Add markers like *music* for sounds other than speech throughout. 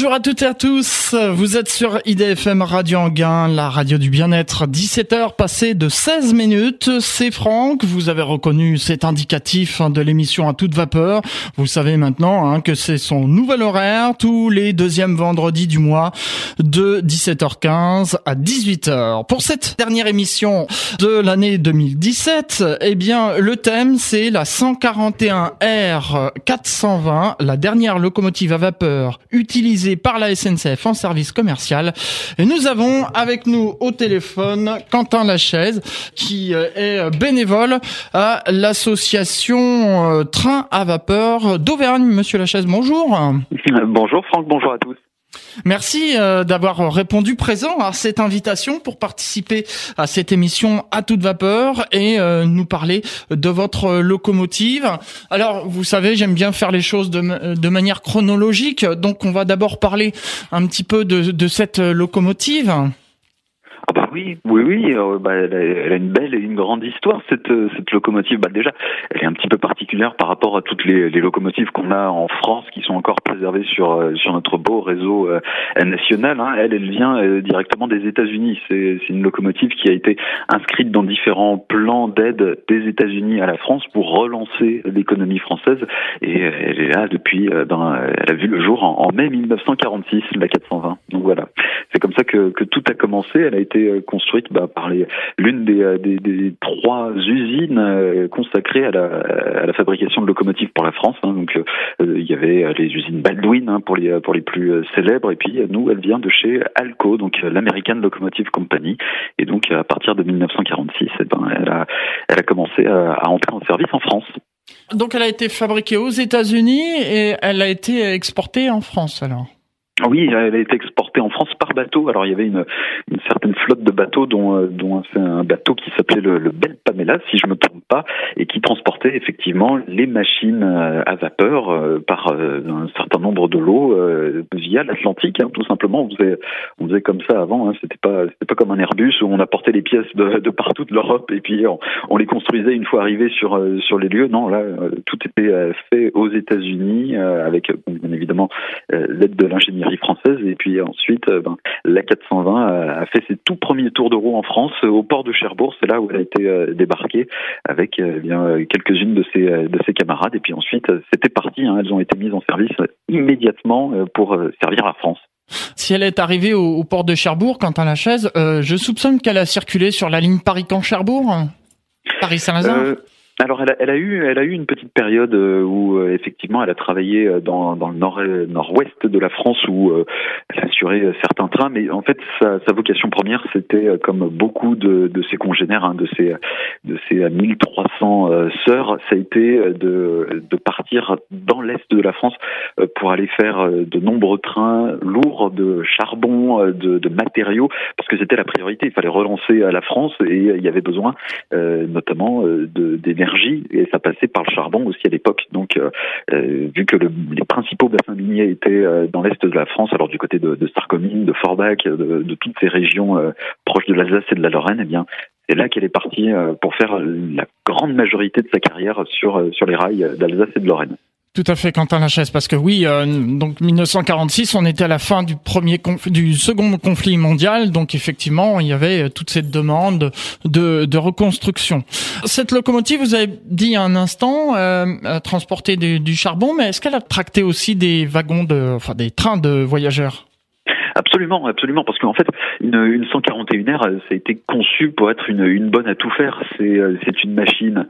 Bonjour à toutes et à tous, vous êtes sur IDFM Radio Anguin, la radio du bien-être, 17h passées de 16 minutes, c'est Franck, vous avez reconnu cet indicatif de l'émission à toute vapeur, vous savez maintenant hein, que c'est son nouvel horaire, tous les deuxièmes vendredis du mois, de 17h15 à 18h. Pour cette dernière émission de l'année 2017, eh bien le thème c'est la 141R 420, la dernière locomotive à vapeur par la SNCF en service commercial. Et nous avons avec nous au téléphone Quentin Lachaise, qui euh, est bénévole à l'association euh, Train à vapeur d'Auvergne. Monsieur Lachaise, bonjour. *laughs* Bonjour Franck, bonjour à tous. Merci euh, d'avoir répondu présent à cette invitation pour participer à cette émission à toute vapeur et euh, nous parler de votre locomotive. Alors, vous savez, j'aime bien faire les choses de, manière chronologique, donc on va d'abord parler un petit peu de cette locomotive. Oui, oui, oui. Euh, bah, elle, a, une belle et une grande histoire cette, euh, cette locomotive. Bah déjà, elle est un petit peu particulière par rapport à toutes les, locomotives qu'on a en France qui sont encore préservées sur euh, sur notre beau réseau national. Hein. Elle, elle vient directement des États-Unis. C'est une locomotive qui a été inscrite dans différents plans d'aide des États-Unis à la France pour relancer l'économie française. Et elle est là depuis. Ben, elle a vu le jour en, en mai 1946, la 420. Donc voilà, c'est comme ça que, que tout a commencé. Elle a été construite bah, par l'une des, euh, des, des, trois usines euh, consacrées à la, à la, fabrication de locomotives pour la France. Hein. Donc il y avait les usines Baldwin hein, pour les pour les plus célèbres, et puis nous, elle vient de chez Alco, donc l'American Locomotive Company. Et donc à partir de 1946, eh ben, elle a elle a commencé à, à entrer en service en France. Donc elle a été fabriquée aux États-Unis et elle a été exportée en France alors? Oui, elle a été exportée en France par bateau. Alors il y avait une, une certaine flotte de bateaux, dont, euh, dont un bateau qui s'appelait le, le Bel Pamela, si je me trompe pas, et qui transportait effectivement les machines euh, à vapeur euh, par un certain nombre de lots via l'Atlantique. Hein, tout simplement, on faisait, on faisait comme ça avant. Hein, c'était pas, c'était pas comme un Airbus où on apportait les pièces de, de partout de l'Europe et puis on, on, les construisait une fois arrivés sur sur les lieux. Non, là, tout était fait aux États-Unis avec bien évidemment l'aide de l'ingénierie française. Et puis ensuite, euh, ben, la 420 a fait ses tout premiers tours de roue en France euh, au port de Cherbourg. C'est là où elle a été euh, débarquée avec eh bien quelques-unes de ses de ses camarades. Et puis ensuite, c'était parti. Hein. elles ont été mises en service immédiatement pour servir la France. Si elle est arrivée au, port de Cherbourg, quant à la chaise, je soupçonne qu'elle a circulé sur la ligne Paris-Camp-Cherbourg, Paris-Saint-Lazare. Alors elle a, eu elle a eu une petite période euh, où euh, effectivement elle a travaillé euh, dans, dans le nord nord-ouest de la France où elle a assuré certains trains. Mais en fait sa, vocation première c'était comme beaucoup de, de ses congénères hein, de ses de ses 1300 sœurs ça a été de, de partir dans l'est de la France pour aller faire de nombreux trains lourds de charbon de, de matériaux parce que c'était la priorité. Il fallait relancer la France et il y avait besoin notamment de et ça passait par le charbon aussi à l'époque. Donc, euh, euh, vu que les principaux bassins miniers étaient euh, dans l'est de la France, alors du côté de, de de Forbach, de, de, toutes ces régions proches de l'Alsace et de la Lorraine, eh bien, c'est là qu'elle est partie pour faire la grande majorité de sa carrière sur sur les rails d'Alsace et de Lorraine. Tout à fait, Quentin Lachaise, parce que oui, euh, donc 1946, on était à la fin du premier du second conflit mondial, donc effectivement, il y avait euh, toute cette demande de, de reconstruction. Cette locomotive, vous avez dit un instant, euh, transporter du charbon, mais est-ce qu'elle a tracté aussi des wagons de, enfin des trains de voyageurs? Absolument, absolument, parce qu'en fait, une, une 141R, ça a été conçu pour être une, une bonne à tout faire. Euh, c'est une machine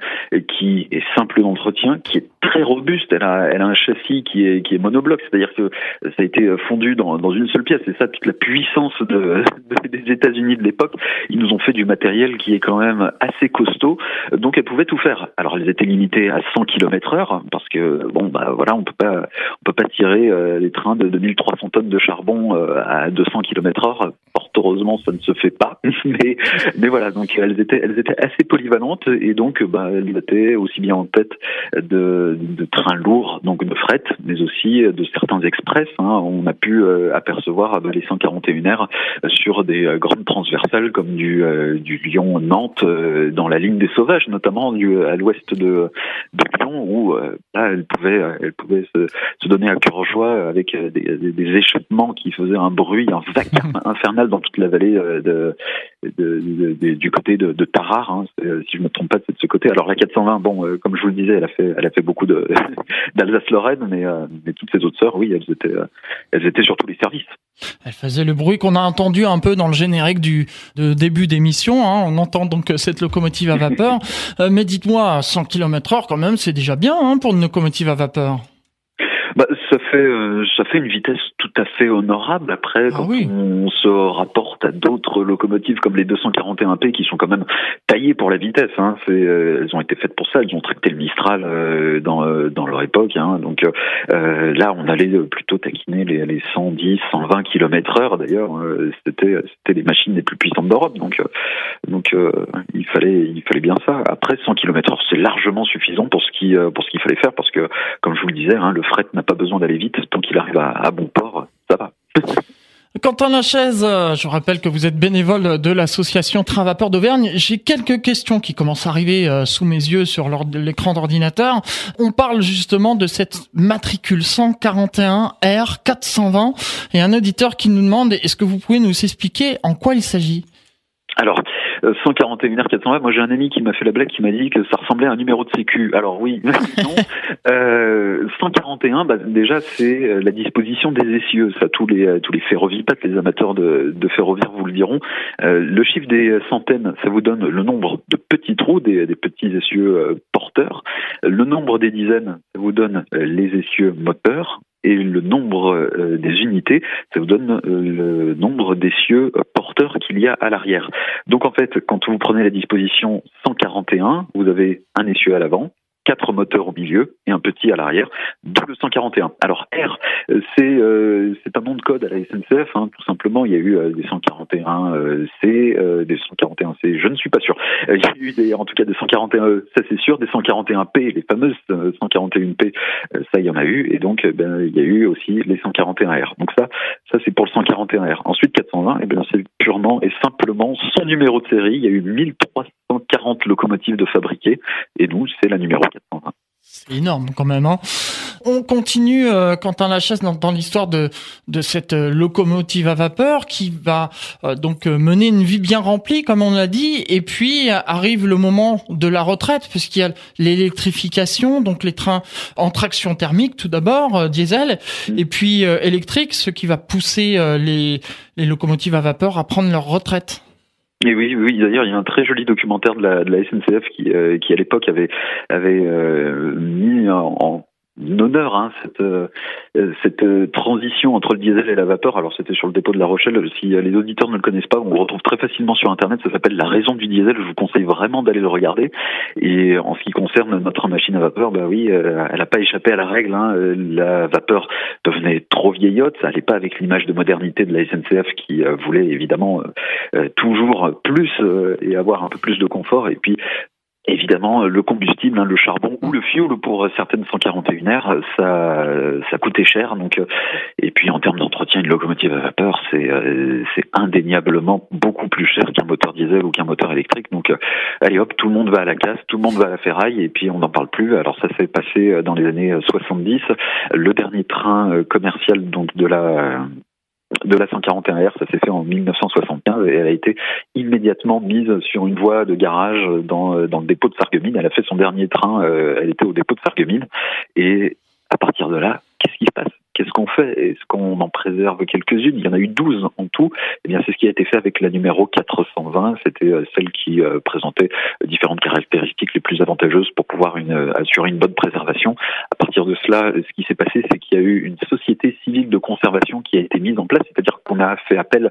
qui est simple d'entretien, qui est très robuste. Elle a, elle a un châssis qui est, qui est monobloc, c'est-à-dire que ça a été fondu dans, dans une seule pièce. C'est ça toute la puissance de, *laughs* des États-Unis de l'époque. Ils nous ont fait du matériel qui est quand même assez costaud, donc elle pouvait tout faire. Alors elles étaient limitées à 100 km/h parce que bon bah voilà, on peut pas on peut pas tirer euh, les trains de 2300 tonnes de charbon euh, à 200 km/h. Fort heureusement, ça ne se fait pas. *laughs* mais, mais voilà, donc elles étaient, elles étaient assez polyvalentes et donc bah, elles étaient aussi bien en tête de, de trains lourds, donc de fret, mais aussi de certains express. Hein. On a pu apercevoir les 141 r sur des grandes transversales comme du, du Lyon-Nantes dans la ligne des Sauvages, notamment du, à l'ouest de, de Lyon, où là, elle pouvait, elle pouvait se, se donner à cœur joie avec des, des, échappements qui faisaient un bruit, un vacarme *laughs* infernal dans toute la vallée de, de, du côté de, Tarare, hein, si je me trompe pas, c'est de ce côté. Alors la 420, bon, euh, comme je vous le disais, elle a fait, elle a fait beaucoup *laughs* d'Alsace-Lorraine, mais, euh, mais toutes ses autres sœurs, oui, elles étaient, euh, elles étaient sur tous les services. Elle faisait le bruit qu'on a entendu un peu dans le générique du de début d'émission. Hein. On entend donc cette locomotive à vapeur. *laughs* mais dites-moi, 100 km/h quand même, c'est déjà bien hein, pour une locomotive à vapeur. Bah, ça fait euh, ça fait une vitesse tout à fait honorable. Après, ah quand on se rapporte à d'autres locomotives comme les 241P qui sont quand même taillées pour la vitesse, hein, c'est euh, elles ont été faites pour ça. Elles ont traité le Mistral euh, dans dans leur époque. Hein, donc là, on allait plutôt taquiner les, les 110, 120 km/h. D'ailleurs, c'était c'était les machines les plus puissantes d'Europe. Donc donc il fallait il fallait bien ça. Après, 100 km/h, c'est largement suffisant pour ce qui pour ce qu'il fallait faire parce que comme je vous le disais, hein, le fret n'a pas besoin d'aller vite. Tant qu'il arrive à, bon port, ça va. Quentin Lachaise, je rappelle que vous êtes bénévole de l'association Train Vapeur d'Auvergne. J'ai quelques questions qui commencent à arriver euh, sous mes yeux sur l'écran d'ordinateur. On parle justement de cette matricule 141 R 420 et un auditeur qui nous demande est-ce que vous pouvez nous expliquer en quoi il s'agit? Alors, 141 R 420, moi j'ai un ami qui m'a fait la blague qui m'a dit que ça ressemblait à un numéro de sécu. Alors oui, *laughs* non. Euh, 141, bah, déjà c'est euh, la disposition des essieux. Ça, tous les euh, tous les les amateurs de, de ferroviaire vous le diront. Euh, le chiffre des centaines, ça vous donne le nombre de petits trous, des petits essieux porteurs. Le nombre des dizaines, ça vous donne les essieux moteurs et le nombre euh, des unités, ça vous donne euh, le nombre d'essieux porteurs qu'il y a à l'arrière. Donc en fait, quand vous prenez la disposition 141, vous avez un essieu à l'avant, quatre moteurs au milieu et un petit à l'arrière, d'où le 141. Alors R, euh, c'est euh, c'est un nom de code à la SNCF, hein, tout simplement. Il y a eu euh, des 141 C, des 141 C, je ne suis pas sûr. il y a eu des, en tout cas des 141 E, ça c'est sûr, des 141 P, les fameuses 141 P, ça il y en a eu, et donc ben, il y a eu aussi les 141 R. Donc ça, ça c'est pour le 141 R. Ensuite 420, et eh bien c'est purement et simplement son numéro de série. Il y a eu 1340 locomotives de fabriquées, et nous c'est la numéro c'est énorme quand même. Hein. On continue, euh, Quentin Lachaise, dans, dans l'histoire de, de cette euh, locomotive à vapeur qui va euh, donc euh, mener une vie bien remplie, comme on l'a dit, et puis arrive le moment de la retraite, puisqu'il y a l'électrification, donc les trains en traction thermique tout d'abord, diesel, mmh. et puis électrique, ce qui va pousser les, les locomotives à vapeur à prendre leur retraite. Et oui, oui. D'ailleurs, il y a un très joli documentaire de la, de la SNCF qui, euh, qui à l'époque avait avait euh, mis en, honneur hein, cette, euh, cette euh, transition entre le diesel et la vapeur. Alors c'était sur le dépôt de La Rochelle. Si les auditeurs ne le connaissent pas, on le retrouve très facilement sur Internet. Ça s'appelle La raison du diesel. Je vous conseille vraiment d'aller le regarder. Et en ce qui concerne notre machine à vapeur, bah oui, euh, elle n'a pas échappé à la règle. Hein. La vapeur devenait trop vieillotte. Ça n'allait pas avec l'image de modernité de la SNCF qui voulait évidemment toujours plus et avoir un peu plus de confort. Et puis Évidemment, le combustible, hein, le charbon ou le fioul pour certaines 141 r ça, ça coûtait cher. Donc, euh, et puis en termes d'entretien, une locomotive à vapeur, c'est, euh, c'est indéniablement beaucoup plus cher qu'un moteur diesel ou qu'un moteur électrique. Donc, euh, allez hop, tout le monde va à la casse, tout le monde va à la ferraille, et puis on n'en parle plus. Alors ça s'est passé dans les années 70. Le dernier train commercial donc de la de la 141R, ça s'est fait en 1975 et elle a été immédiatement mise sur une voie de garage dans, dans le dépôt de Sarreguemines. Elle a fait son dernier train, euh, elle était au dépôt de Sarreguemines et à partir de là, qu'est-ce qui se passe? Qu'est-ce qu'on fait? Est-ce qu'on en préserve quelques-unes? Il y en a eu 12 en tout. Eh bien, c'est ce qui a été fait avec la numéro 420. C'était euh, celle qui euh, présentait différentes caractéristiques les plus avantageuses pour pouvoir une, assurer une bonne préservation. À partir de cela, ce qui s'est passé, c'est qu'il y a eu une société civile de conservation qui a été mise en place, c'est-à-dire qu'on a fait appel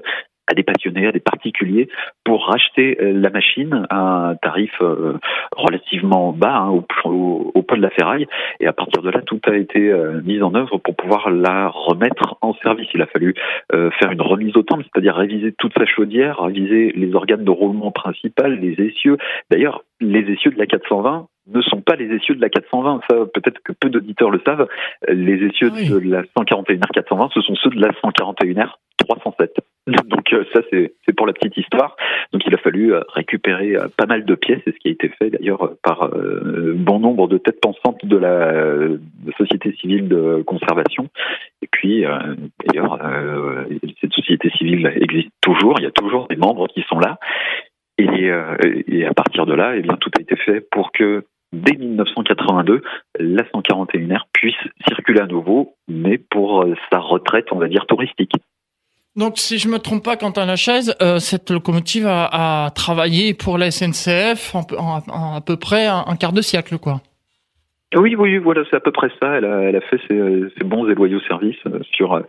à des passionnés, à des particuliers, pour racheter euh, la machine à un tarif euh, relativement bas hein, au, au, au, de la ferraille. Et à partir de là, tout a été euh, mis en œuvre pour pouvoir la remettre en service. Il a fallu faire une remise au temps, c'est-à-dire réviser toute sa chaudière, réviser les organes de roulement principal, les essieux. D'ailleurs, les essieux de la 420 ne sont pas les essieux de la 420. Ça, peut-être que peu d'auditeurs le savent. Les essieux de la 141R 420, ce sont ceux de la 141R 307. Donc euh, ça, c'est pour la petite histoire. Donc il a fallu euh, récupérer euh, pas mal de pièces, et ce qui a été fait d'ailleurs par bon nombre de têtes pensantes de la, société civile de conservation. Et puis, d'ailleurs, cette société civile existe toujours. Il y a toujours des membres qui sont là. Et, à partir de là, eh bien, tout a été fait pour que dès 1982, la 141R puisse circuler à nouveau, mais pour sa retraite, on va dire, touristique. Donc, si je me trompe pas, Quentin Lachaise, euh, cette locomotive a, travaillé pour la SNCF en, en, à peu près un, quart de siècle, quoi. Oui, oui, voilà, c'est à peu près ça. Elle a, elle a fait ses, ses, bons et loyaux services euh, sur euh,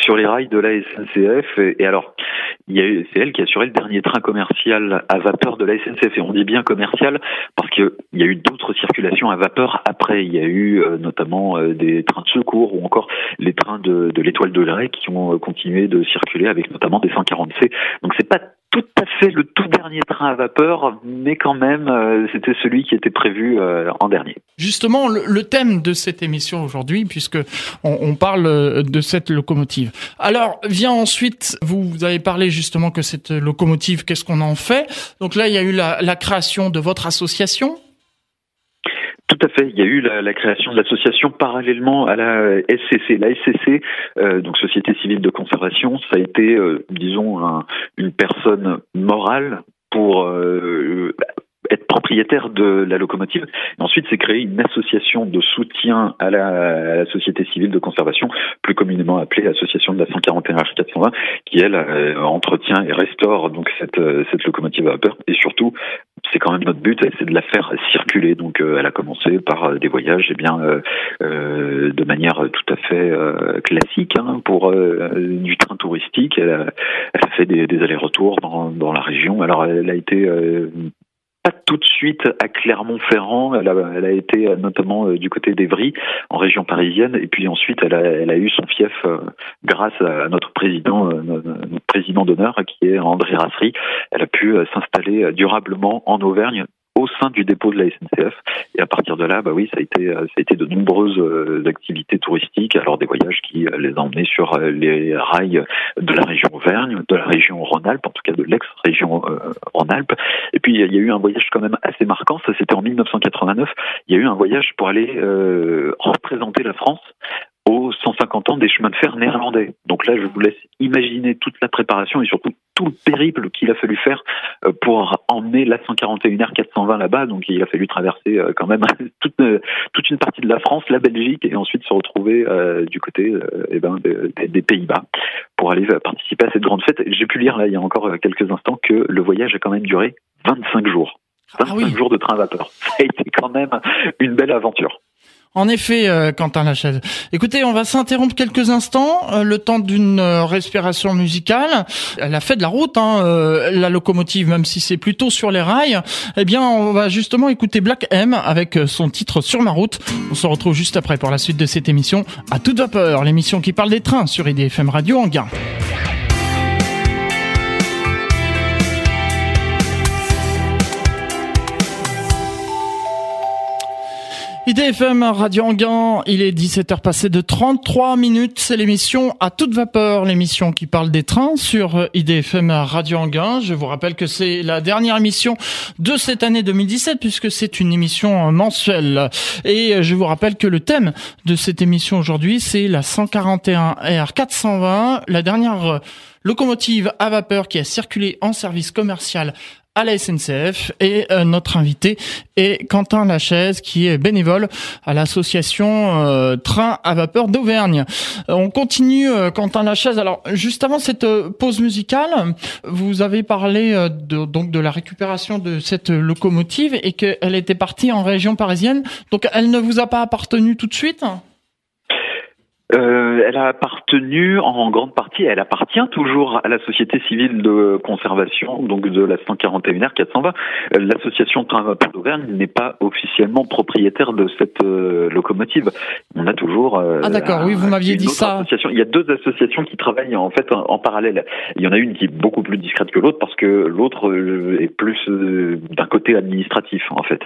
sur les rails de la SNCF. Et, et alors, c'est elle qui a assuré le dernier train commercial à vapeur de la SNCF. Et on dit bien commercial parce qu'il y a eu d'autres circulations à vapeur après. Il y a eu euh, notamment des trains de secours ou encore les trains de, de l'étoile de Grey qui ont continué de circuler avec notamment des 140C. Donc c'est pas tout à fait le tout dernier train à vapeur, mais quand même, euh, c'était celui qui était prévu euh, en dernier. Justement, le, thème de cette émission aujourd'hui, puisque on, parle euh, de cette locomotive. Alors, vient ensuite, vous, avez parlé justement que cette locomotive, qu'est-ce qu'on en fait? Donc là, il y a eu la création de votre association. Tout à fait. Il y a eu la, création de l'association parallèlement à la SCC. La SCC, euh, donc Société civile de conservation, ça a été, euh, disons, un, une personne morale pour euh, être propriétaire de la locomotive. Ensuite, c'est créé une association de soutien à la, société civile de conservation, plus communément appelée Association de la 141 H420, qui elle euh, entretient et restaure donc cette, euh, cette locomotive à vapeur. Et surtout, c'est quand même notre but, c'est de la faire circuler. Donc, euh, elle a commencé par des voyages, eh bien, de manière tout à fait classique hein, pour du train touristique. Elle a, elle a fait des, des allers-retours dans, dans la région. Alors, elle a été pas tout de suite à Clermont-Ferrand. Elle a, elle a été euh, notamment euh, du côté d'Evry, en région parisienne, et puis ensuite elle a, elle a eu son fief euh, grâce à notre président, notre président d'honneur, qui est André Rassery. Elle a pu s'installer durablement en Auvergne au sein du dépôt de la SNCF. Et à partir de là, bah oui, ça a été, ça a été de nombreuses euh, activités touristiques, alors des voyages qui euh, les ont emmenés sur euh, les rails de la région Auvergne, de la région Rhône-Alpes, en tout cas de l'ex-région Rhône-Alpes. Et puis il y a eu un voyage quand même assez marquant, ça c'était en 1989. Il y a eu un voyage pour aller représenter la France aux 150 ans des chemins de fer néerlandais. Donc là, je vous laisse imaginer toute la préparation et surtout tout le périple qu'il a fallu faire euh, pour emmener la 141R 420 là-bas. Donc il a fallu traverser euh, quand même *laughs* toute, euh, toute une partie de la France, la Belgique et ensuite se retrouver du côté eh ben, des, Pays-Bas pour aller participer à cette grande fête. J'ai pu lire là il y a encore quelques instants que le voyage a quand même duré 25 jours. 25 ah jours de train à vapeur. *laughs* Ça a été quand même une belle aventure. En effet, euh, Quentin Lachaise. Écoutez, on va s'interrompre quelques instants, euh, le temps d'une euh, respiration musicale. Elle a fait de la route, hein, la locomotive, même si c'est plutôt sur les rails. Eh bien, on va justement écouter Black M avec son titre Sur ma route. On se retrouve juste après pour la suite de cette émission. À toute vapeur, l'émission qui parle des trains sur IDFM Radio en gain. IDFM Radio Anguin, il est 17h passé de 33 minutes, c'est l'émission à toute vapeur, l'émission qui parle des trains sur IDFM Radio Anguin. Je vous rappelle que c'est la dernière émission de cette année 2017 puisque c'est une émission mensuelle. Et je vous rappelle que le thème de cette émission aujourd'hui, c'est la 141 R 420, la dernière locomotive à vapeur qui a circulé en service commercial à la SNCF et euh, notre invité est Quentin Lachaise qui est bénévole à l'association euh, Train à vapeur d'Auvergne. Euh, on continue Quentin Lachaise. Alors juste avant cette pause musicale, vous avez parlé de, donc de la récupération de cette locomotive et qu'elle était partie en région parisienne. Donc elle ne vous a pas appartenu tout de suite euh, elle a appartenu en grande partie, elle appartient toujours à la société civile de conservation, donc de la 141R 420. L'association Train Vapeur d'Auvergne n'est pas officiellement propriétaire de cette euh, locomotive. On a toujours. Euh, ah d'accord, oui, vous m'aviez dit ça. Association. Il y a deux associations qui travaillent en fait en, parallèle. Il y en a une qui est beaucoup plus discrète que l'autre parce que l'autre est plus d'un côté administratif en fait.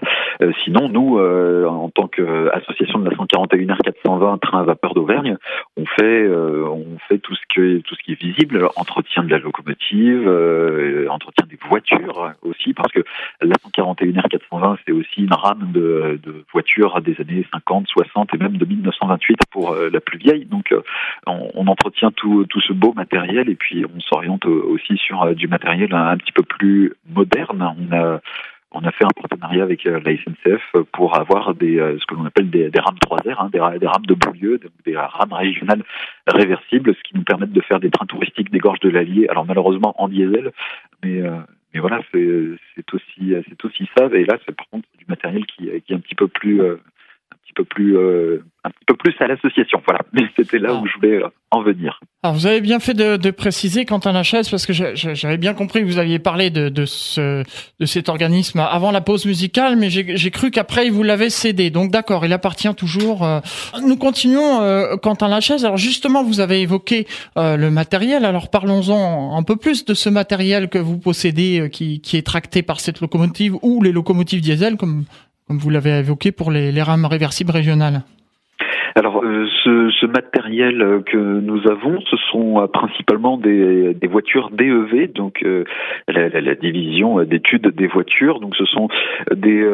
sinon, nous, en tant qu'association de la 141R 420 Train Vapeur d'Auvergne, on fait euh, on fait tout ce qui tout ce qui est visible, entretien de la locomotive, euh, entretien des voitures aussi, parce que la 141R 420 c'est aussi une rame de, voitures des années 50, 60 et même de 1928 pour euh, la plus vieille. Donc on, on, entretient tout tout ce beau matériel et puis on s'oriente aussi sur du matériel un, un petit peu plus moderne. On a on a fait un partenariat avec euh, la SNCF pour avoir des, euh, ce que l'on appelle des, rames 3R, hein, des, rames de Beaulieu, des, rames régionales réversibles, ce qui nous permet de faire des trains touristiques des gorges de l'Allier. Alors malheureusement en diesel, mais euh, mais voilà, c'est aussi c'est aussi ça. Et là, c'est par contre du matériel qui, qui est un petit peu plus un petit peu plus un peu plus à l'association. Voilà, mais c'était là où je voulais euh, en venir. Alors vous avez bien fait de, de préciser Quentin Lachaise parce que j'avais bien compris que vous aviez parlé de, de, ce, de cet organisme avant la pause musicale, mais j'ai cru qu'après vous l'avez cédé. Donc d'accord, il appartient toujours. Euh, nous continuons euh, Quentin Lachaise. Alors justement, vous avez évoqué le matériel. Alors parlons-en un peu plus de ce matériel que vous possédez, qui, qui est tracté par cette locomotive ou les locomotives diesel, comme comme vous l'avez évoqué pour les, rames réversibles régionales. Alors, euh, ce, matériel que nous avons, ce sont euh, principalement des, voitures DEV, donc euh, la, division d'études des voitures. Donc, ce sont des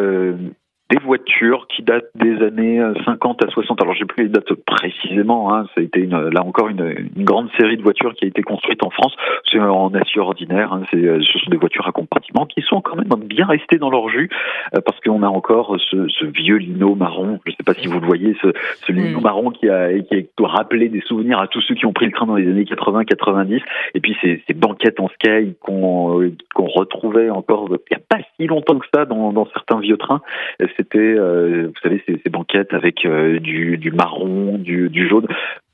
des voitures qui datent des années 50 euh, à 60. Alors j'ai plus les dates précisément. Hein. Ça a été une, là encore une, une, grande série de voitures qui a été construite en France. C'est en acier ordinaire. Hein. Euh, ce sont des voitures à compartiment qui sont quand même bien restées dans leur jus euh, parce qu'on a encore ce, ce, vieux lino marron. Je ne sais pas si vous le voyez, ce, ce lino marron qui a qui a rappelé des souvenirs à tous ceux qui ont pris le train dans les années 80-90. Et puis ces, ces banquettes en sky qu'on qu'on retrouvait encore il n'y a pas si longtemps que ça dans, dans certains vieux trains c'était, euh, vous savez, ces, ces banquettes avec euh, du, du, marron, du, du jaune.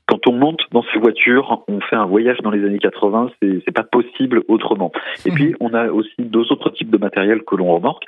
Quand on monte dans ces voitures, on fait un voyage dans les années 80, c'est, pas possible autrement. Et puis, on a aussi deux autres types de matériel que l'on remorque.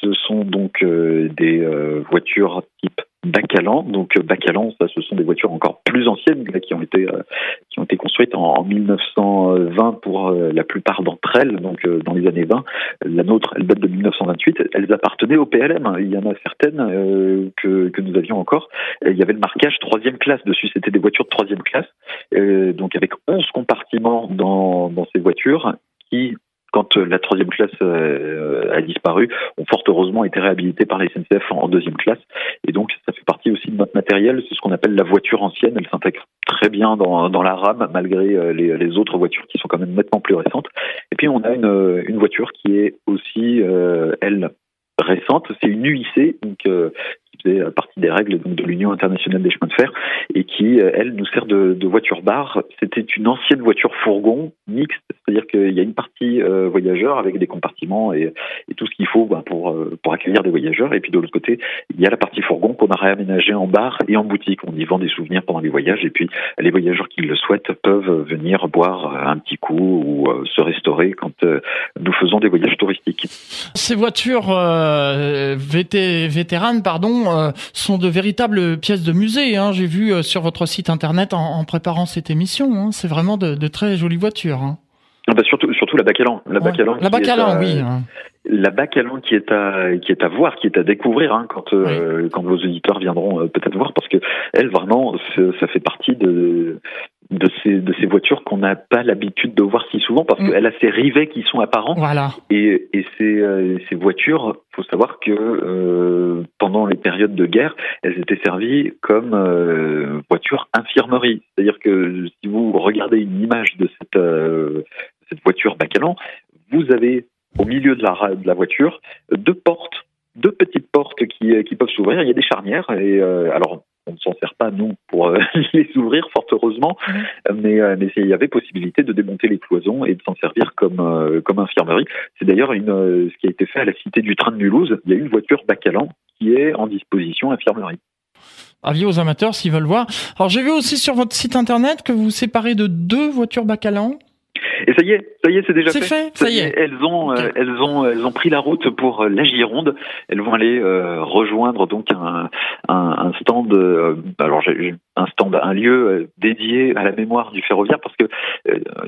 Ce sont donc euh, des voitures type Bacalan. Donc euh, Bacalan, ça, ce sont des voitures encore plus anciennes qui ont été euh, qui ont été construites en, 1920 pour euh, la plupart d'entre elles. Donc dans les années 20, la nôtre, elle date de 1928. Elles appartenaient au PLM. Il y en a certaines que que nous avions encore. Il y avait le marquage troisième classe dessus. C'était des voitures de troisième classe. donc avec 11 compartiments dans dans ces voitures qui quand euh, la troisième classe euh, a disparu, ont fort heureusement été réhabilités par la SNCF en deuxième classe. Et donc, ça fait partie aussi de notre matériel. C'est ce qu'on appelle la voiture ancienne. Elle s'intègre très bien dans, dans la rame, malgré euh, les, les, autres voitures qui sont quand même nettement plus récentes. Et puis, on a une, une voiture qui est aussi, elle, récente. C'est une UIC, donc faisait euh, partie des règles donc, de l'Union internationale des chemins de fer et qui, euh, elle, nous sert de, voiture bar. C'était une ancienne voiture fourgon mixte, c'est-à-dire qu'il y a une partie euh, voyageurs avec des compartiments et, tout ce qu'il faut bah, pour, pour accueillir des voyageurs. Et puis de l'autre côté, il y a la partie fourgon qu'on a réaménagée en bar et en boutique. On y vend des souvenirs pendant les voyages et puis les voyageurs qui le souhaitent peuvent venir boire un petit coup ou se restaurer quand nous faisons des voyages touristiques. Ces voitures VT, vétéranes, pardon, euh, sont de véritables pièces de musée. Hein. J'ai vu euh, sur votre site internet en, préparant cette émission. Hein. C'est vraiment de, très jolies voitures. Hein. Ah bah surtout, surtout la Bacalan. La Bacalan, la Bacalan oui. La Bacalan qui est à qui est à voir, qui est à découvrir hein, quand euh, quand vos auditeurs viendront peut-être voir parce que elle vraiment ça fait partie de de ces de ces voitures qu'on n'a pas l'habitude de voir si souvent parce mm. qu'elle a ces rivets qui sont apparents. Voilà. Et, et ces, euh, ces voitures, faut savoir que euh, pendant les périodes de guerre, elles étaient servies comme euh, voitures infirmerie. C'est-à-dire que si vous regardez une image de cette euh, cette voiture Bacalan, vous avez au milieu de la de la voiture deux portes deux petites portes qui, qui peuvent s'ouvrir. Il y a des charnières. Et euh, alors, on ne s'en sert pas nous pour euh, *laughs* les ouvrir fort heureusement, mais, euh, mais il y avait possibilité de démonter les cloisons et de s'en servir comme euh, comme infirmerie. C'est d'ailleurs ce qui a été fait à la Cité du Train de Mulhouse. Il y a une voiture Bacalan qui est en disposition infirmerie. Avis aux amateurs s'ils veulent voir. Alors j'ai vu aussi sur votre site internet que vous séparez de deux voitures Bacalan. Et ça y est, ça y est, c'est déjà fait. fait. Ça y est. Elles ont, euh, elles ont, elles ont pris la route pour euh, la Gironde. Elles vont aller euh, rejoindre donc un, un, un stand. alors j'ai un stand, un lieu dédié à la mémoire du ferroviaire parce que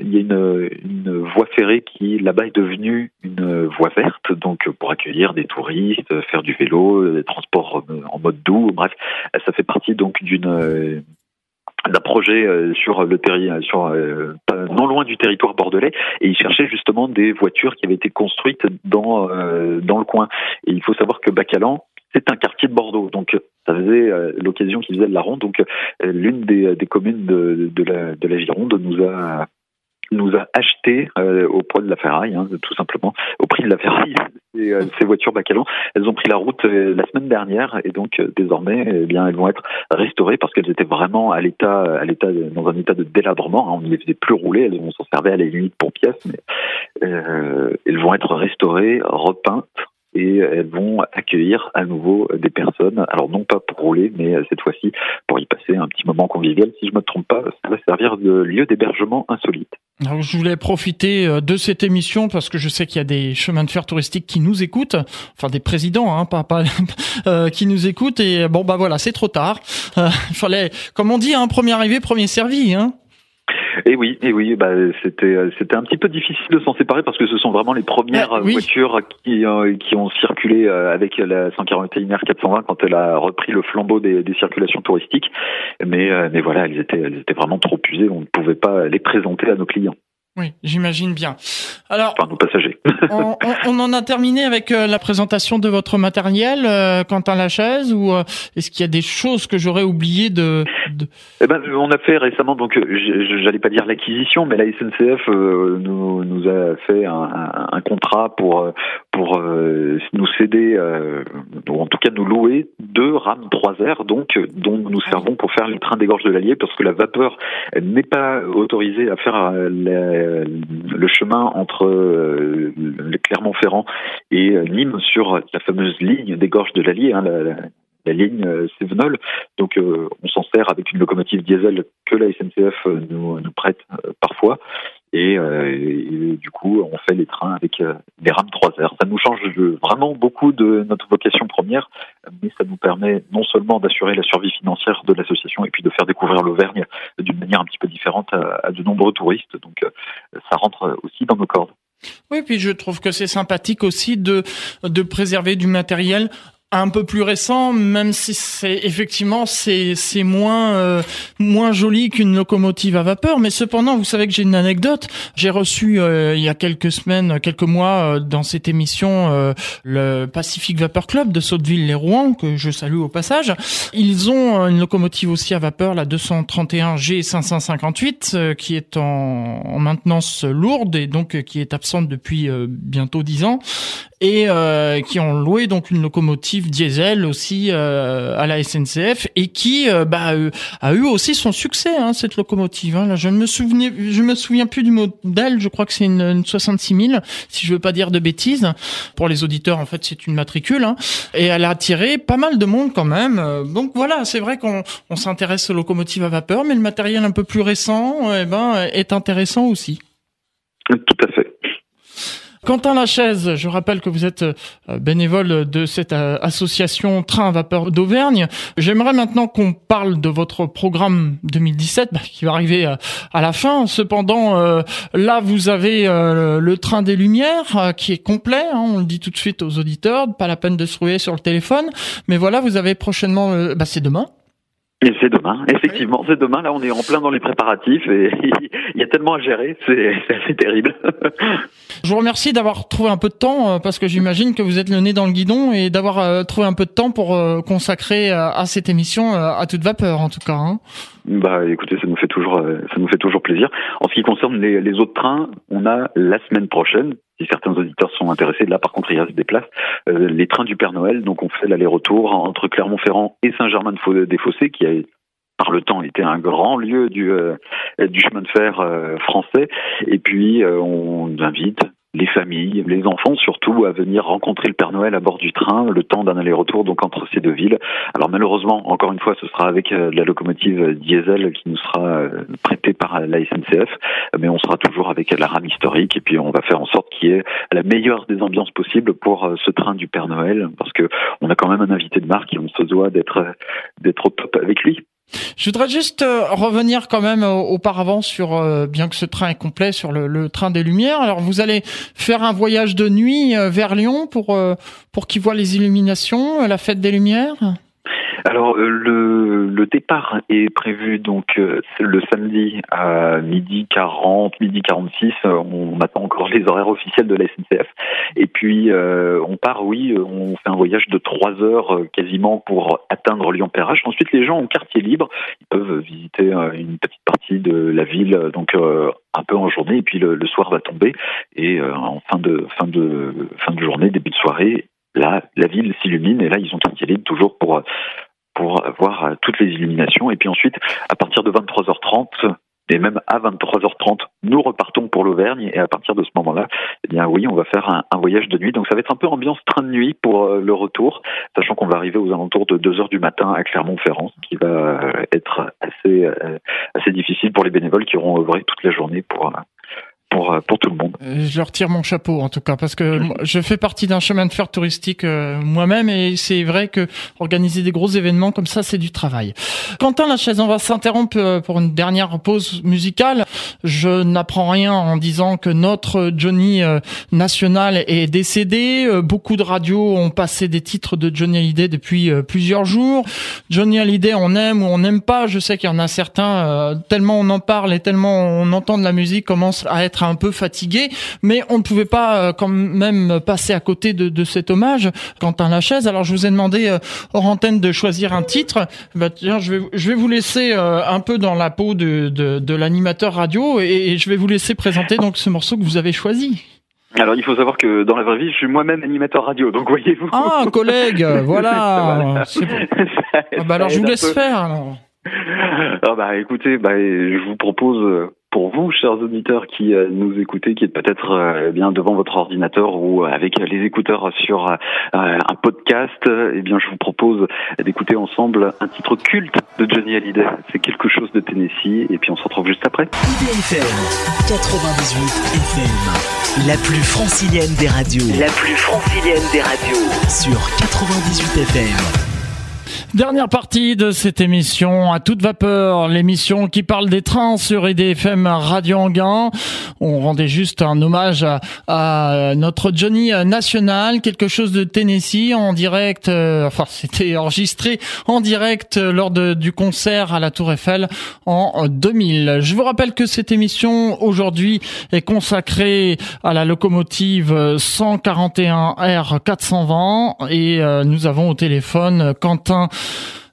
il y a une, une voie ferrée qui là-bas est devenue une voie verte, donc pour accueillir des touristes, faire du vélo, des transports en mode doux. Bref, ça fait partie donc d'une d'un projet euh, sur le territoire, sur euh, non loin du territoire bordelais, et ils cherchaient justement des voitures qui avaient été construites dans euh, dans le coin. Et il faut savoir que Bacalan, c'est un quartier de Bordeaux, donc ça faisait l'occasion qu'ils faisaient de la ronde. Donc l'une des, des communes de, de, la, de la Gironde nous a nous a acheté euh, au poids de la ferraille, hein, tout simplement, au prix de la ferraille, *laughs* euh, ces voitures Bacalan. Elles ont pris la route euh, la semaine dernière et donc désormais, eh bien, elles vont être restaurées parce qu'elles étaient vraiment à l'état, à l'état, dans un état de délabrement. Hein. on ne les faisait plus rouler, elles vont s'en servir à la limite pour pièces, mais elles vont être restaurées, repeintes et elles vont accueillir à nouveau des personnes. Alors non pas pour rouler, mais cette fois-ci pour y passer un petit moment convivial. Si je me trompe pas, ça va servir de lieu d'hébergement insolite. Alors, je voulais profiter euh, de cette émission parce que je sais qu'il y a des chemins de fer touristiques qui nous écoutent, enfin des présidents, hein, pas, pas *laughs* euh, qui nous écoutent. Et bon bah voilà, c'est trop tard. Euh, *laughs* fallait, comme on dit, hein, premier arrivé, premier servi. Hein. Et oui, et oui, bah c'était euh, c'était un petit peu difficile de s'en séparer parce que ce sont vraiment les premières ah, voitures qui euh, qui ont circulé euh, avec la 141 R 420 quand elle a repris le flambeau des, des circulations touristiques. Mais mais voilà, elles étaient elles étaient vraiment trop usées, on ne pouvait pas les présenter à nos clients. Oui, j'imagine bien. Alors, enfin, nos passagers. *laughs* on, on, en a terminé avec la présentation de votre matériel, euh, Quentin Lachaise, ou est-ce qu'il y a des choses que j'aurais oublié de, de... Eh ben, on a fait récemment, donc j'allais pas dire l'acquisition, mais la SNCF euh, nous, nous a fait un, un, contrat pour euh, pour euh, nous céder, ou en tout cas nous louer deux rames 3R, donc dont nous servons pour faire les trains des gorges de l'Allier, parce que la vapeur n'est pas autorisée à faire le chemin entre Clermont-Ferrand et Nîmes sur la fameuse ligne des gorges de l'Allier, hein, la, ligne euh, Sévenol. Donc euh, on s'en sert avec une locomotive diesel que la SNCF euh, nous prête parfois. Et, du coup, on fait les trains avec des rames 3 heures. Ça nous change vraiment beaucoup de notre vocation première, mais ça nous permet non seulement d'assurer la survie financière de l'association et puis de faire découvrir l'Auvergne d'une manière un petit peu différente à, à de nombreux touristes. Donc ça rentre aussi dans nos cordes. Oui, puis je trouve que c'est sympathique aussi de de préserver du matériel un peu plus récent, même si c'est effectivement c'est c'est moins euh, moins joli qu'une locomotive à vapeur, mais cependant vous savez que j'ai une anecdote. J'ai reçu euh, il y a quelques semaines, quelques mois euh, dans cette émission le Pacific Vapor Club de Sotteville-les-Rouen que je salue au passage. Ils ont une locomotive aussi à vapeur, la 231 G558, qui est en, en, maintenance lourde et donc qui est absente depuis bientôt dix ans et qui ont loué donc une locomotive diesel aussi euh, à la SNCF et qui euh, bah, euh, a eu aussi son succès hein, cette locomotive. Hein. Là, je ne me souvenais, je me souviens plus du modèle. Je crois que c'est une, une 66 000, si je veux pas dire de bêtises. Pour les auditeurs, en fait, c'est une matricule hein. et elle a attiré pas mal de monde quand même. Donc voilà, c'est vrai qu'on on, s'intéresse aux locomotives à vapeur, mais le matériel un peu plus récent, eh ben, est intéressant aussi. Tout à fait. Quentin Lachaise, je rappelle que vous êtes euh, bénévole de cette euh, association Train vapeur d'Auvergne. J'aimerais maintenant qu'on parle de votre programme 2017 bah, qui va arriver euh, à la fin. Cependant, là, vous avez le Train des Lumières qui est complet. Hein, on le dit tout de suite aux auditeurs, pas la peine de se rouiller sur le téléphone. Mais voilà, vous avez prochainement, bah, c'est demain. Et c'est demain, effectivement, c'est demain. Là, on est en plein dans les préparatifs et *laughs* il y a tellement à gérer, c'est assez terrible. *laughs* Je vous remercie d'avoir trouvé un peu de temps euh, parce que j'imagine que vous êtes le nez dans le guidon et d'avoir euh, trouvé un peu de temps pour euh, consacrer à cette émission à toute vapeur, en tout cas. Hein. Bah, écoutez, ça nous fait toujours, ça nous fait toujours plaisir. En ce qui concerne les, les autres trains, on a la semaine prochaine, si certains auditeurs sont intéressés, là par contre il a des places, euh, les trains du Père Noël, donc on fait l'aller-retour entre Clermont-Ferrand et Saint-Germain-des-Fossés, qui a par le temps été un grand lieu du, euh, du chemin de fer euh, français. Et puis on invite les familles, les enfants surtout, à venir rencontrer le Père Noël à bord du train, le temps d'un aller-retour donc entre ces deux villes. Alors malheureusement, encore une fois, ce sera avec euh, la locomotive diesel qui nous sera euh, prêtée par la SNCF, mais on sera toujours avec la rame historique et puis on va faire en sorte qu'il y ait la meilleure des ambiances possibles pour ce train du Père Noël, parce que on a quand même un invité de marque et on se doit d'être d'être au top avec lui. Je voudrais juste euh, revenir quand même auparavant sur, euh, bien que ce train est complet, sur le, train des Lumières. Alors vous allez faire un voyage de nuit euh, vers Lyon pour pour qu'il voit les illuminations, la fête des Lumières? Alors euh, le, le, départ est prévu donc euh, le samedi à midi 40, midi 46. Euh, on attend encore les horaires officiels de la SNCF. Et puis on part, oui, on fait un voyage de trois heures quasiment pour atteindre Lyon-Perrache. Ensuite, les gens ont quartier libre, ils peuvent visiter une petite partie de la ville, donc un peu en journée. Et puis le, le soir va tomber et en fin de fin de fin de journée, début de soirée, là, la ville s'illumine et là, ils ont quartier libre toujours pour pour voir euh, toutes les illuminations. Et puis ensuite, à partir de 23h30, et même à 23h30, nous repartons pour l'Auvergne. Et à partir de ce moment-là, eh bien oui, on va faire un, voyage de nuit. Donc ça va être un peu ambiance train de nuit pour euh, le retour, sachant qu'on va arriver aux alentours de 2h du matin à Clermont-Ferrand, ce qui va euh, être assez, assez difficile pour les bénévoles qui auront œuvré toute la journée pour, euh, pour, tout le monde. Euh, je leur tire mon chapeau en tout cas parce que je fais partie d'un chemin de fer touristique euh, moi-même et c'est vrai que organiser des gros événements comme ça c'est du travail. Quentin la chaise, on va s'interrompre pour une dernière pause musicale. Je n'apprends rien en disant que notre Johnny national est décédé. Beaucoup de radios ont passé des titres de Johnny Hallyday depuis plusieurs jours. Johnny Hallyday, on aime ou on n'aime pas. Je sais qu'il y en a certains tellement on en parle et tellement on entend de la musique commence à être un peu fatigué, mais on ne pouvait pas euh, quand même passer à côté de, de cet hommage. Quentin Lachaise, alors je vous ai demandé euh, hors antenne de choisir un titre. Bah, tiens, je vais, je vais vous laisser euh, un peu dans la peau de, de, de l'animateur radio et, je vais vous laisser présenter donc ce morceau que vous avez choisi. Alors il faut savoir que dans la vraie vie, je suis moi-même animateur radio, donc voyez-vous. Ah, *laughs* collègue, voilà. *laughs* Ah, bah alors je vous laisse faire. Alors. Ah bah écoutez, bah, je vous propose pour vous, chers auditeurs qui euh, nous écoutez, qui êtes peut-être euh, bien devant votre ordinateur ou avec les écouteurs sur euh, un podcast, eh bien, je vous propose d'écouter ensemble un titre culte de Johnny Hallyday. C'est quelque chose de Tennessee, et puis on se retrouve juste après. IDFM 98 FM, la plus francilienne des radios. La plus francilienne des radios. Sur 98 FM. Dernière partie de cette émission à toute vapeur, l'émission qui parle des trains sur IDFM Radio Anguin. On rendait juste un hommage à, notre Johnny national, quelque chose de Tennessee en direct, euh, enfin c'était enregistré en direct lors du concert à la Tour Eiffel en 2000. Je vous rappelle que cette émission aujourd'hui est consacrée à la locomotive 141 R 420 et euh, nous avons au téléphone Quentin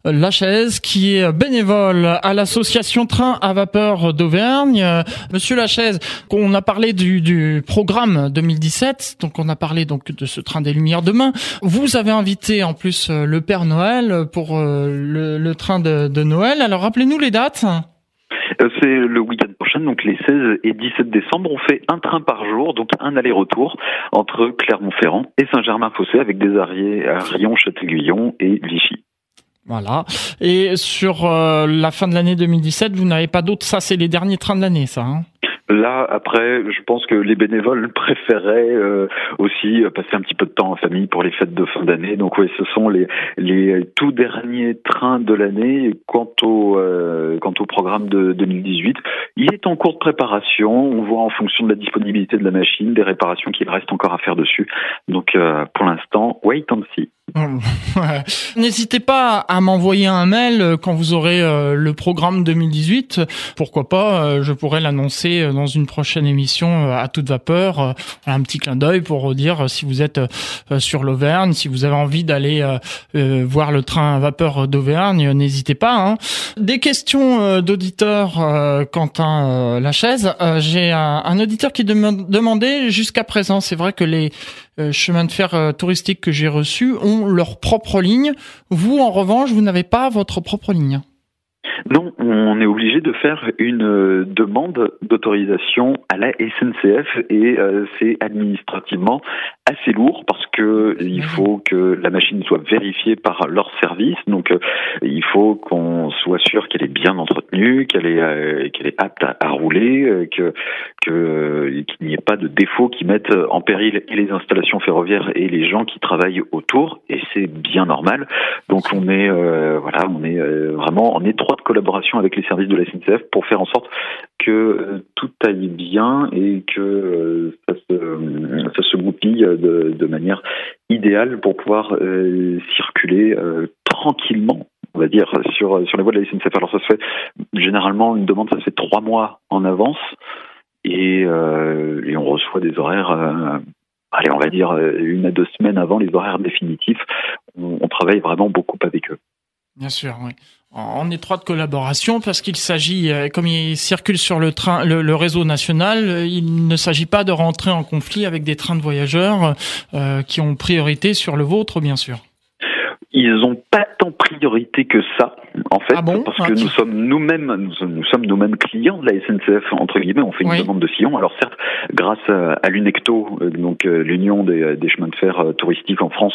Lachaise, qui est bénévole à l'association Train à vapeur d'Auvergne. Monsieur Lachaise, on a parlé du, programme 2017, donc on a parlé donc de ce train des Lumières demain. Vous avez invité en plus le Père Noël pour euh, le, train de, Noël. Alors rappelez-nous les dates. Euh, c'est le week-end prochain, donc les 16 et 17 décembre. On fait un train par jour, donc un aller-retour entre Clermont-Ferrand et Saint-Germain-Fossé avec des arrêts à Rion, Châteauguyon et Vichy. Voilà. Et sur euh, la fin de l'année 2017, vous n'avez pas d'autres. Ça, c'est les derniers trains de l'année, ça. Hein Là, après, je pense que les bénévoles *laughs* préféraient euh, aussi passer un petit peu de temps en famille pour les fêtes de fin d'année. Donc oui, ce sont les, les tout derniers trains de l'année. Quant au euh, quant au programme de 2018, il est en cours de préparation. On voit en fonction de la disponibilité de la machine, des réparations qu'il reste encore à faire dessus. Donc pour l'instant, wait and see. *laughs* N'hésitez pas à m'envoyer un mail quand vous aurez euh, le programme 2018. Pourquoi pas, euh, je pourrais l'annoncer euh, dans une prochaine émission à toute vapeur. Un petit clin d'œil pour dire si vous êtes sur l'Auvergne, si vous avez envie d'aller voir le train à vapeur d'Auvergne, n'hésitez pas. Hein. Des questions d'auditeurs, Quentin Lachaise. J'ai un, auditeur qui demandait jusqu'à présent, c'est vrai que les euh, chemins de fer euh, touristiques que j'ai reçus ont leur propre ligne. Vous, en revanche, vous n'avez pas votre propre ligne. Non, on est obligé de faire une euh, demande d'autorisation à la SNCF et euh, c'est administrativement assez lourd parce que il faut que la machine soit vérifiée par leur service. Donc euh, il faut qu'on soit sûr qu'elle est bien entretenue, qu'elle est qu'elle est apte à, rouler, que qu'il n'y ait pas de défauts qui mettent en péril et les installations ferroviaires et les gens qui travaillent autour. Et c'est bien normal. Donc on est voilà, on est vraiment en étroite collaboration avec les services de la SNCF pour faire en sorte que euh, tout aille bien et que euh, ça se, ça se goupille de, manière idéale pour pouvoir euh, circuler tranquillement on va dire, sur, sur les voies de la SNCF. Alors ça se fait généralement, une demande, ça se fait trois mois en avance et, on reçoit des horaires, allez, on va dire une à deux semaines avant les horaires définitifs. On travaille vraiment beaucoup avec eux. Bien sûr, oui en étroite collaboration parce qu'il s'agit, euh, comme il circule sur le train, le, réseau national, euh, il ne s'agit pas de rentrer en conflit avec des trains de voyageurs euh, qui ont priorité sur le vôtre, bien sûr. Ils n'ont pas tant priorité que ça, en fait, ah parce que nous sommes nous-mêmes, nous, sommes nous-mêmes clients de la SNCF entre guillemets. On fait une demande de sillon. Alors certes, grâce à, l'UNECTO, donc l'Union des, des, chemins de fer touristiques en France,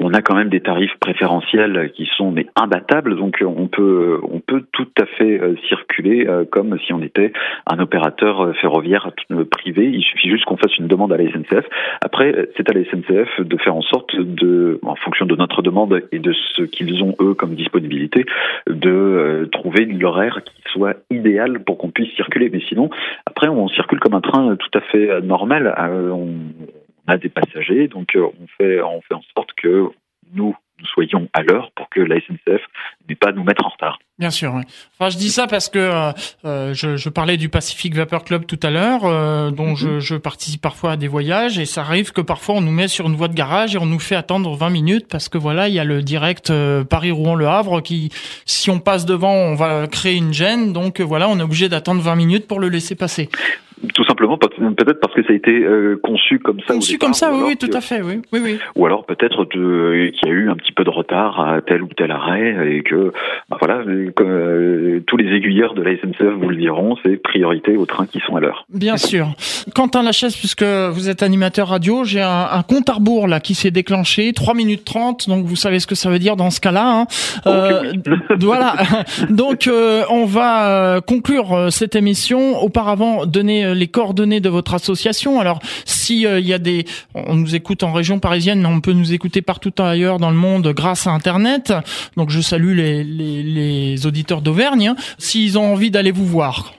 on a quand même des tarifs préférentiels qui sont mais imbattables, donc on peut on peut tout à fait euh, circuler euh, comme si on était un opérateur euh, ferroviaire privé. Il suffit juste qu'on fasse une demande à la SNCF. Après, c'est à la SNCF de faire en sorte de, en fonction de notre demande et de ce qu'ils ont eux comme disponibilité, de trouver l'horaire qui soit idéal pour qu'on puisse circuler. Mais sinon, après, on circule comme un train tout à fait normal. A des passagers, donc euh, on fait, on fait en sorte que nous, nous soyons à l'heure pour que la SNCF n'ait pas à nous mettre en retard. Bien sûr. Oui. Enfin, je dis ça parce que euh, euh, je, je, parlais du Pacific Vapor Club tout à l'heure, dont je, mhm. je, participe parfois à des voyages, et ça arrive que parfois on nous met sur une voie de garage et on nous fait attendre 20 minutes parce que voilà, il y a le direct Paris-Rouen-Le Havre qui, si on passe devant, on va créer une gêne. Donc voilà, on est obligé d'attendre 20 minutes pour le laisser passer. Tout simplement, peut-être parce que ça a été euh, conçu comme ça. Conçu comme ça, oui, oui, tout à fait, oui, oui, oui. Ou alors peut-être qu'il y a eu un petit peu de retard à tel ou tel arrêt et que, bah voilà, comme, euh, tous les aiguilleurs de la SNCF vous le diront, c'est priorité aux trains qui sont à l'heure. Bien sûr. Quentin Lachaise, puisque vous êtes animateur radio, j'ai un, un, compte à rebours là qui s'est déclenché, 3 minutes 30, donc vous savez ce que ça veut dire dans ce cas-là. Hein. Euh, voilà. *laughs* donc on va conclure cette émission. Auparavant, donner euh, les coordonnées de votre association. Alors, si euh, il y a des, on nous écoute en région parisienne, mais on peut nous écouter partout ailleurs dans le monde grâce à Internet. Donc, je salue les, les, auditeurs d'Auvergne. Hein. S'ils ont envie d'aller vous voir,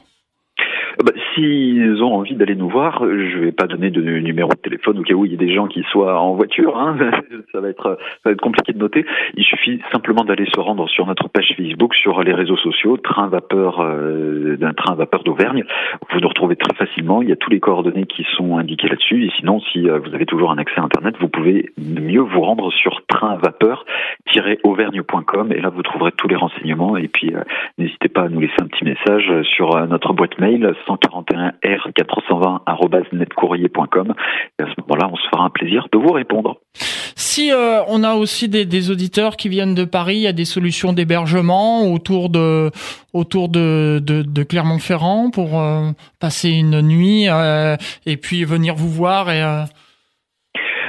bah, S'ils ont envie d'aller nous voir, je vais pas donner de numéro de téléphone au cas où il y a des gens qui soient en voiture. Hein. *laughs* ça va être compliqué de noter. Il suffit simplement d'aller se rendre sur notre page Facebook, sur les réseaux sociaux, train vapeur euh, d'un train vapeur d'Auvergne. Vous nous retrouvez très facilement. Il y a tous les coordonnées qui sont indiquées là-dessus. Et sinon, si euh, vous avez toujours un accès à Internet, vous pouvez mieux vous rendre sur trainvapeur-auvergne.com et là vous trouverez tous les renseignements. Et puis euh, n'hésitez pas à nous laisser un petit message sur notre boîte mail 141R420 et à ce moment-là, on se fera un plaisir de vous répondre. Si euh, on a aussi des, auditeurs qui viennent de Paris, il y a des solutions d'hébergement autour de autour de, Clermont-Ferrand pour euh, passer une nuit euh, et puis venir vous voir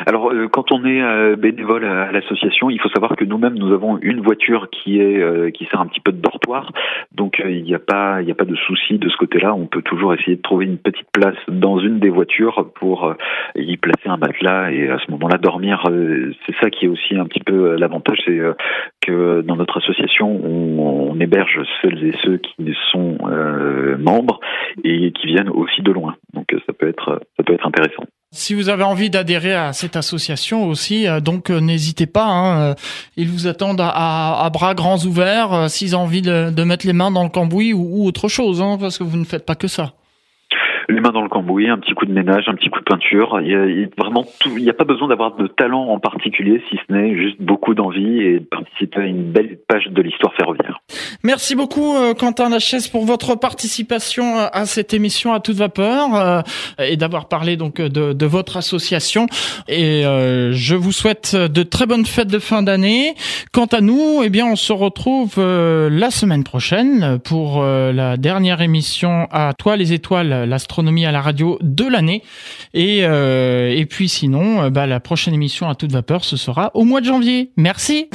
alors, euh, quand on est euh, bénévole à, l'association, il faut savoir que nous-mêmes, nous avons une voiture qui est euh, qui sert un petit peu de dortoir, donc il n'y a pas il n'y a pas de souci de ce côté-là. On peut toujours essayer de trouver une petite place dans une des voitures pour y placer un matelas et à ce moment-là dormir. c'est ça qui est aussi un petit peu l'avantage, c'est que dans notre association, on, on, héberge celles et ceux qui sont membres et qui viennent aussi de loin. Donc ça peut être ça peut être intéressant. Si vous avez envie d'adhérer à cette association aussi, euh, donc euh, n'hésitez pas. Hein, euh, ils vous attendent à, bras grands ouverts s'ils ont envie de, mettre les mains dans le cambouis ou, autre chose, hein, parce que vous ne faites pas que ça. Les mains dans le cambouis, un petit coup de ménage, un petit coup de peinture. Il y a, vraiment tout. Il n'y a pas besoin d'avoir de talent en particulier, si ce n'est juste beaucoup d'envie et de participer à une belle page de l'histoire ferroviaire. Merci beaucoup euh, Quentin Lachaise pour votre participation à cette émission à toute vapeur euh, et d'avoir parlé donc de, votre association. Et euh, je vous souhaite de très bonnes fêtes de fin d'année. Quant à nous, eh bien, on se retrouve la semaine prochaine pour la dernière émission à Toi les étoiles, à la radio de l'année. Et, et puis sinon, bah, la prochaine émission à toute vapeur, ce sera au mois de janvier. Merci.